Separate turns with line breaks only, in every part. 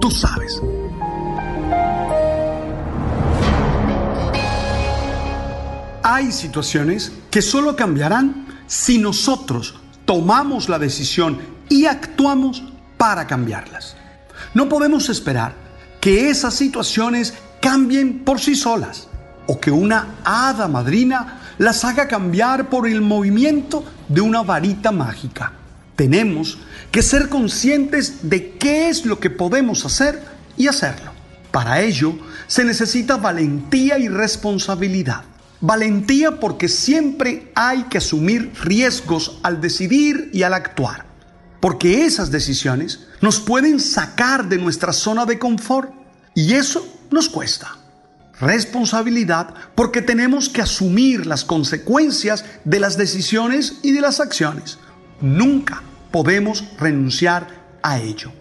Tú sabes. Hay situaciones que solo cambiarán si nosotros tomamos la decisión y actuamos para cambiarlas. No podemos esperar que esas situaciones cambien por sí solas o que una hada madrina las haga cambiar por el movimiento de una varita mágica. Tenemos que ser conscientes de qué es lo que podemos hacer y hacerlo. Para ello se necesita valentía y responsabilidad. Valentía porque siempre hay que asumir riesgos al decidir y al actuar. Porque esas decisiones nos pueden sacar de nuestra zona de confort y eso nos cuesta. Responsabilidad porque tenemos que asumir las consecuencias de las decisiones y de las acciones. Nunca podemos renunciar a ello.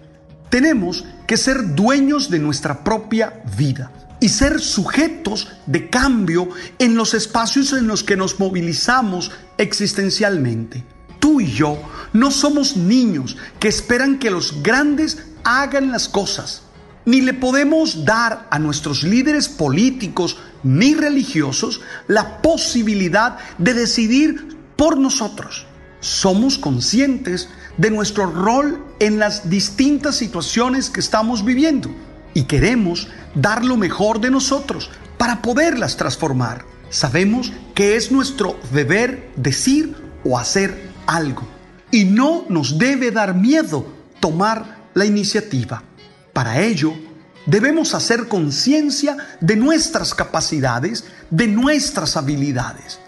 Tenemos que ser dueños de nuestra propia vida y ser sujetos de cambio en los espacios en los que nos movilizamos existencialmente. Tú y yo no somos niños que esperan que los grandes hagan las cosas, ni le podemos dar a nuestros líderes políticos ni religiosos la posibilidad de decidir por nosotros. Somos conscientes de nuestro rol en las distintas situaciones que estamos viviendo y queremos dar lo mejor de nosotros para poderlas transformar. Sabemos que es nuestro deber decir o hacer algo y no nos debe dar miedo tomar la iniciativa. Para ello, debemos hacer conciencia de nuestras capacidades, de nuestras habilidades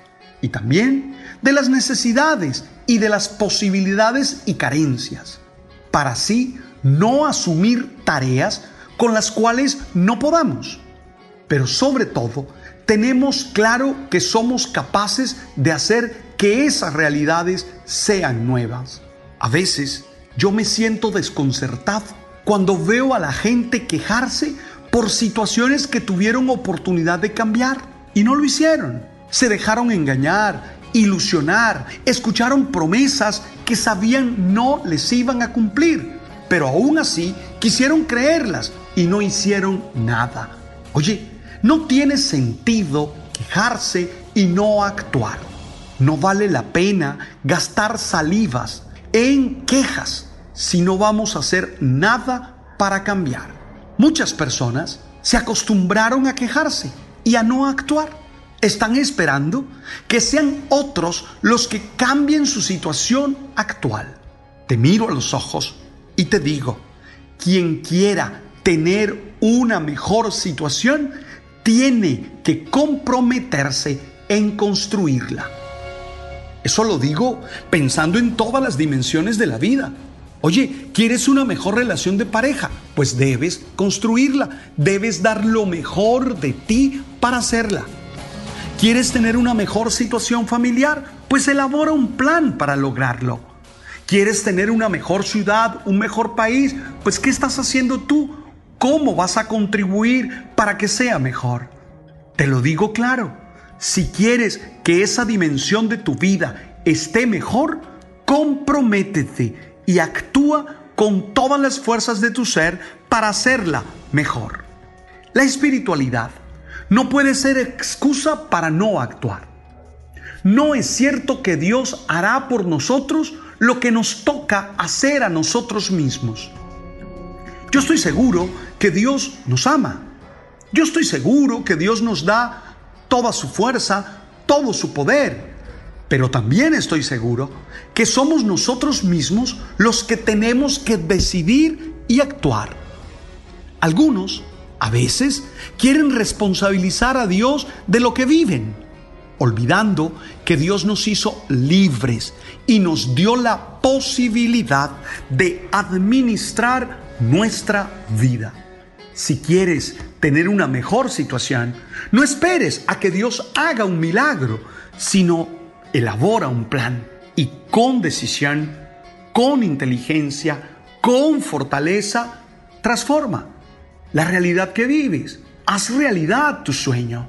y también de las necesidades y de las posibilidades y carencias, para así no asumir tareas con las cuales no podamos. Pero sobre todo, tenemos claro que somos capaces de hacer que esas realidades sean nuevas. A veces yo me siento desconcertado cuando veo a la gente quejarse por situaciones que tuvieron oportunidad de cambiar y no lo hicieron. Se dejaron engañar, ilusionar, escucharon promesas que sabían no les iban a cumplir, pero aún así quisieron creerlas y no hicieron nada. Oye, no tiene sentido quejarse y no actuar. No vale la pena gastar salivas en quejas si no vamos a hacer nada para cambiar. Muchas personas se acostumbraron a quejarse y a no actuar. Están esperando que sean otros los que cambien su situación actual. Te miro a los ojos y te digo, quien quiera tener una mejor situación, tiene que comprometerse en construirla. Eso lo digo pensando en todas las dimensiones de la vida. Oye, ¿quieres una mejor relación de pareja? Pues debes construirla, debes dar lo mejor de ti para hacerla. ¿Quieres tener una mejor situación familiar? Pues elabora un plan para lograrlo. ¿Quieres tener una mejor ciudad, un mejor país? Pues ¿qué estás haciendo tú cómo vas a contribuir para que sea mejor. Te lo digo claro, si quieres que esa dimensión de tu vida esté mejor, comprométete y actúa con todas las fuerzas de tu ser para hacerla mejor. La espiritualidad no puede ser excusa para no actuar. No es cierto que Dios hará por nosotros lo que nos toca hacer a nosotros mismos. Yo estoy seguro que Dios nos ama. Yo estoy seguro que Dios nos da toda su fuerza, todo su poder. Pero también estoy seguro que somos nosotros mismos los que tenemos que decidir y actuar. Algunos, a veces, quieren responsabilizar a Dios de lo que viven olvidando que Dios nos hizo libres y nos dio la posibilidad de administrar nuestra vida. Si quieres tener una mejor situación, no esperes a que Dios haga un milagro, sino elabora un plan y con decisión, con inteligencia, con fortaleza, transforma la realidad que vives. Haz realidad tu sueño.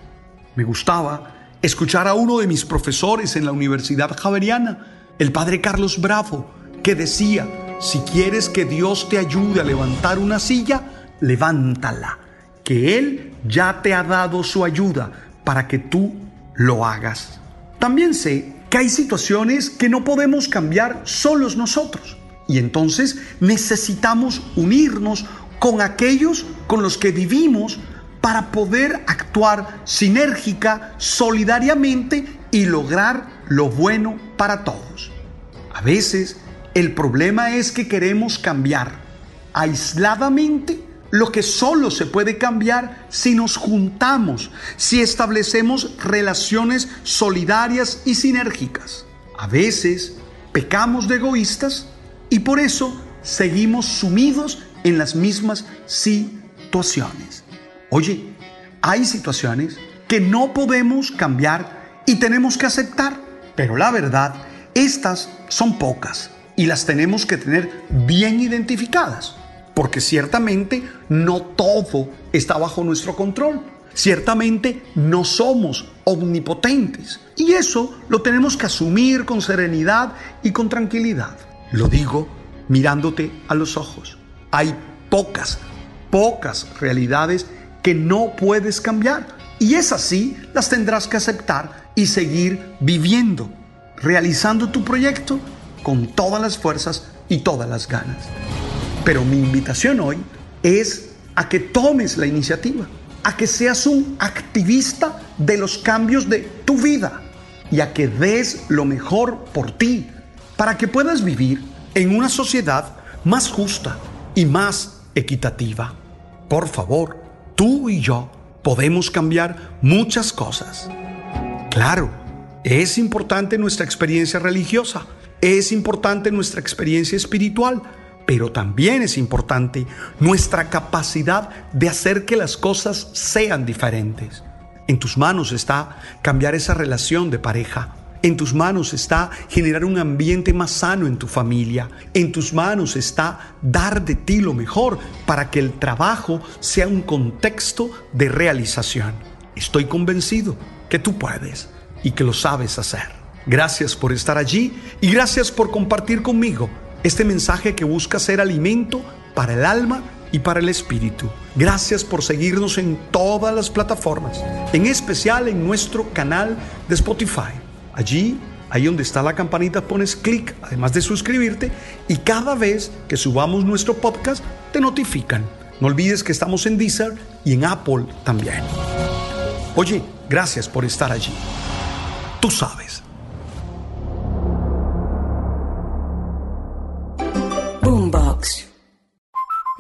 Me gustaba escuchar a uno de mis profesores en la Universidad Javeriana, el padre Carlos Bravo, que decía, si quieres que Dios te ayude a levantar una silla, levántala, que Él ya te ha dado su ayuda para que tú lo hagas. También sé que hay situaciones que no podemos cambiar solos nosotros y entonces necesitamos unirnos con aquellos con los que vivimos para poder actuar sinérgica, solidariamente y lograr lo bueno para todos. A veces el problema es que queremos cambiar aisladamente lo que solo se puede cambiar si nos juntamos, si establecemos relaciones solidarias y sinérgicas. A veces pecamos de egoístas y por eso seguimos sumidos en las mismas situaciones. Oye, hay situaciones que no podemos cambiar y tenemos que aceptar, pero la verdad, estas son pocas y las tenemos que tener bien identificadas, porque ciertamente no todo está bajo nuestro control. Ciertamente no somos omnipotentes y eso lo tenemos que asumir con serenidad y con tranquilidad. Lo digo mirándote a los ojos. Hay pocas, pocas realidades que no puedes cambiar. Y es así, las tendrás que aceptar y seguir viviendo, realizando tu proyecto con todas las fuerzas y todas las ganas. Pero mi invitación hoy es a que tomes la iniciativa, a que seas un activista de los cambios de tu vida y a que des lo mejor por ti para que puedas vivir en una sociedad más justa y más equitativa. Por favor, tú y yo podemos cambiar muchas cosas. Claro, es importante nuestra experiencia religiosa, es importante nuestra experiencia espiritual, pero también es importante nuestra capacidad de hacer que las cosas sean diferentes. En tus manos está cambiar esa relación de pareja en tus manos está generar un ambiente más sano en tu familia. En tus manos está dar de ti lo mejor para que el trabajo sea un contexto de realización. Estoy convencido que tú puedes y que lo sabes hacer. Gracias por estar allí y gracias por compartir conmigo este mensaje que busca ser alimento para el alma y para el espíritu. Gracias por seguirnos en todas las plataformas, en especial en nuestro canal de Spotify. Allí, ahí donde está la campanita, pones clic, además de suscribirte, y cada vez que subamos nuestro podcast, te notifican. No olvides que estamos en Deezer y en Apple también. Oye, gracias por estar allí. Tú sabes.